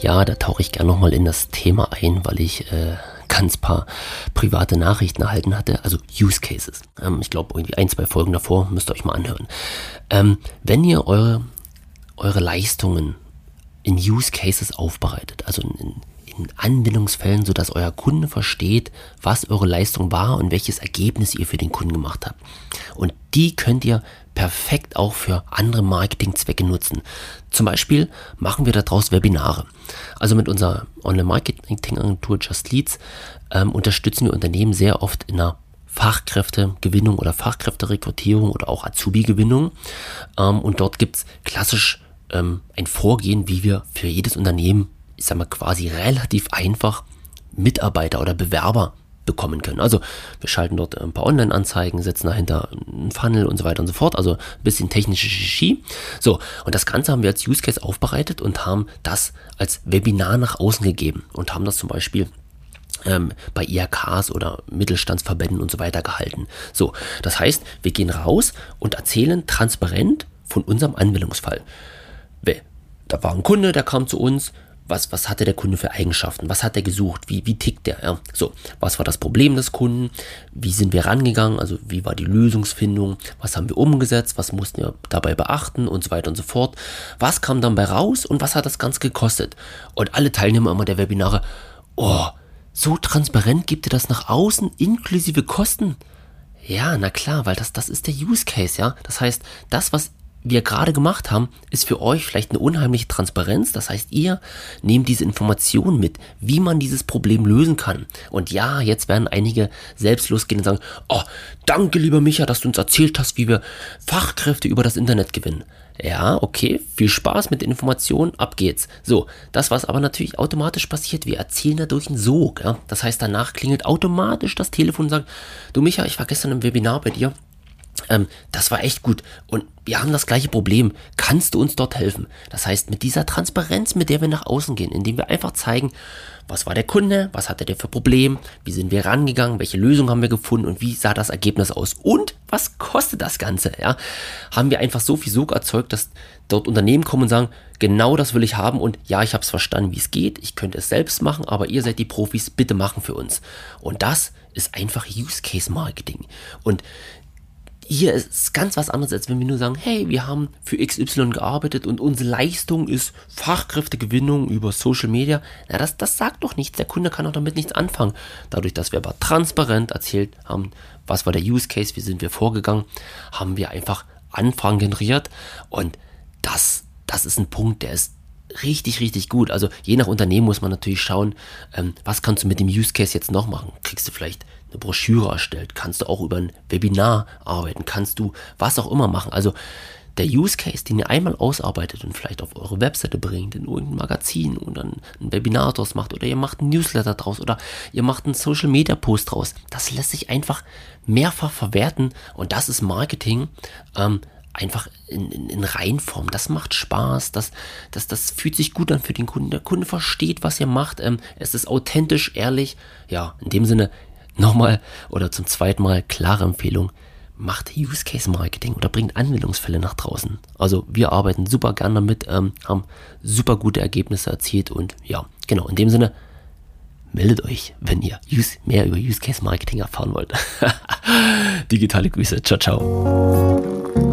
Ja, da tauche ich gerne nochmal in das Thema ein, weil ich äh, ganz paar private Nachrichten erhalten hatte, also Use Cases. Ähm, ich glaube, irgendwie ein, zwei Folgen davor müsst ihr euch mal anhören. Ähm, wenn ihr eure, eure Leistungen in Use Cases aufbereitet, also in, in Anwendungsfällen, sodass euer Kunde versteht, was eure Leistung war und welches Ergebnis ihr für den Kunden gemacht habt. Und die könnt ihr perfekt auch für andere Marketingzwecke nutzen. Zum Beispiel machen wir daraus Webinare. Also mit unserer Online-Marketing-Agentur Just Leads ähm, unterstützen wir Unternehmen sehr oft in einer Fachkräftegewinnung oder Fachkräfterekrutierung oder auch Azubi-Gewinnung. Ähm, und dort gibt es klassisch ähm, ein Vorgehen, wie wir für jedes Unternehmen, ich sag mal quasi relativ einfach Mitarbeiter oder Bewerber bekommen können. Also wir schalten dort ein paar Online-Anzeigen, setzen dahinter einen Funnel und so weiter und so fort. Also ein bisschen technische Shishi. So, und das Ganze haben wir als Use Case aufbereitet und haben das als Webinar nach außen gegeben und haben das zum Beispiel ähm, bei IHKs oder Mittelstandsverbänden und so weiter gehalten. So, das heißt, wir gehen raus und erzählen transparent von unserem Anwendungsfall. Da war ein Kunde, der kam zu uns, was, was hatte der Kunde für Eigenschaften, was hat er gesucht, wie, wie tickt der, ja? so, was war das Problem des Kunden, wie sind wir rangegangen, also wie war die Lösungsfindung, was haben wir umgesetzt, was mussten wir dabei beachten? Und so weiter und so fort, was kam dann bei raus und was hat das Ganze gekostet? Und alle Teilnehmer immer der Webinare, oh, so transparent gibt ihr das nach außen inklusive Kosten? Ja, na klar, weil das, das ist der Use Case, ja. Das heißt, das, was wir gerade gemacht haben, ist für euch vielleicht eine unheimliche Transparenz. Das heißt, ihr nehmt diese Informationen mit, wie man dieses Problem lösen kann. Und ja, jetzt werden einige selbst losgehen und sagen, oh, danke lieber Micha, dass du uns erzählt hast, wie wir Fachkräfte über das Internet gewinnen. Ja, okay, viel Spaß mit den Informationen, ab geht's. So, das, was aber natürlich automatisch passiert, wir erzählen dadurch einen Sog. Ja? Das heißt, danach klingelt automatisch das Telefon und sagt, du Micha, ich war gestern im Webinar bei dir ähm, das war echt gut. Und wir haben das gleiche Problem. Kannst du uns dort helfen? Das heißt, mit dieser Transparenz, mit der wir nach außen gehen, indem wir einfach zeigen, was war der Kunde, was hatte der für Problem, wie sind wir rangegangen, welche Lösung haben wir gefunden und wie sah das Ergebnis aus und was kostet das Ganze, ja? Haben wir einfach so viel Sog erzeugt, dass dort Unternehmen kommen und sagen, genau das will ich haben und ja, ich habe es verstanden, wie es geht, ich könnte es selbst machen, aber ihr seid die Profis, bitte machen für uns. Und das ist einfach Use Case Marketing. Und hier ist es ganz was anderes, als wenn wir nur sagen, hey, wir haben für XY gearbeitet und unsere Leistung ist Fachkräftegewinnung über Social Media. Na, das, das sagt doch nichts. Der Kunde kann auch damit nichts anfangen. Dadurch, dass wir aber transparent erzählt haben, was war der Use Case, wie sind wir vorgegangen, haben wir einfach Anfragen generiert und das, das ist ein Punkt, der ist richtig, richtig gut. Also je nach Unternehmen muss man natürlich schauen, ähm, was kannst du mit dem Use Case jetzt noch machen. Kriegst du vielleicht eine Broschüre erstellt, kannst du auch über ein Webinar arbeiten, kannst du was auch immer machen. Also der Use Case, den ihr einmal ausarbeitet und vielleicht auf eure Webseite bringt, in irgendein Magazin dann ein Webinar draus macht oder ihr macht ein Newsletter draus oder ihr macht einen Social Media Post draus, das lässt sich einfach mehrfach verwerten und das ist Marketing. Ähm, einfach in, in, in Reinform. Das macht Spaß, das, das, das fühlt sich gut an für den Kunden. Der Kunde versteht, was ihr macht. Ähm, es ist authentisch, ehrlich. Ja, in dem Sinne, nochmal oder zum zweiten Mal klare Empfehlung, macht Use Case Marketing oder bringt Anwendungsfälle nach draußen. Also wir arbeiten super gern damit, ähm, haben super gute Ergebnisse erzielt und ja, genau, in dem Sinne, meldet euch, wenn ihr use, mehr über Use Case Marketing erfahren wollt. Digitale Grüße, ciao, ciao.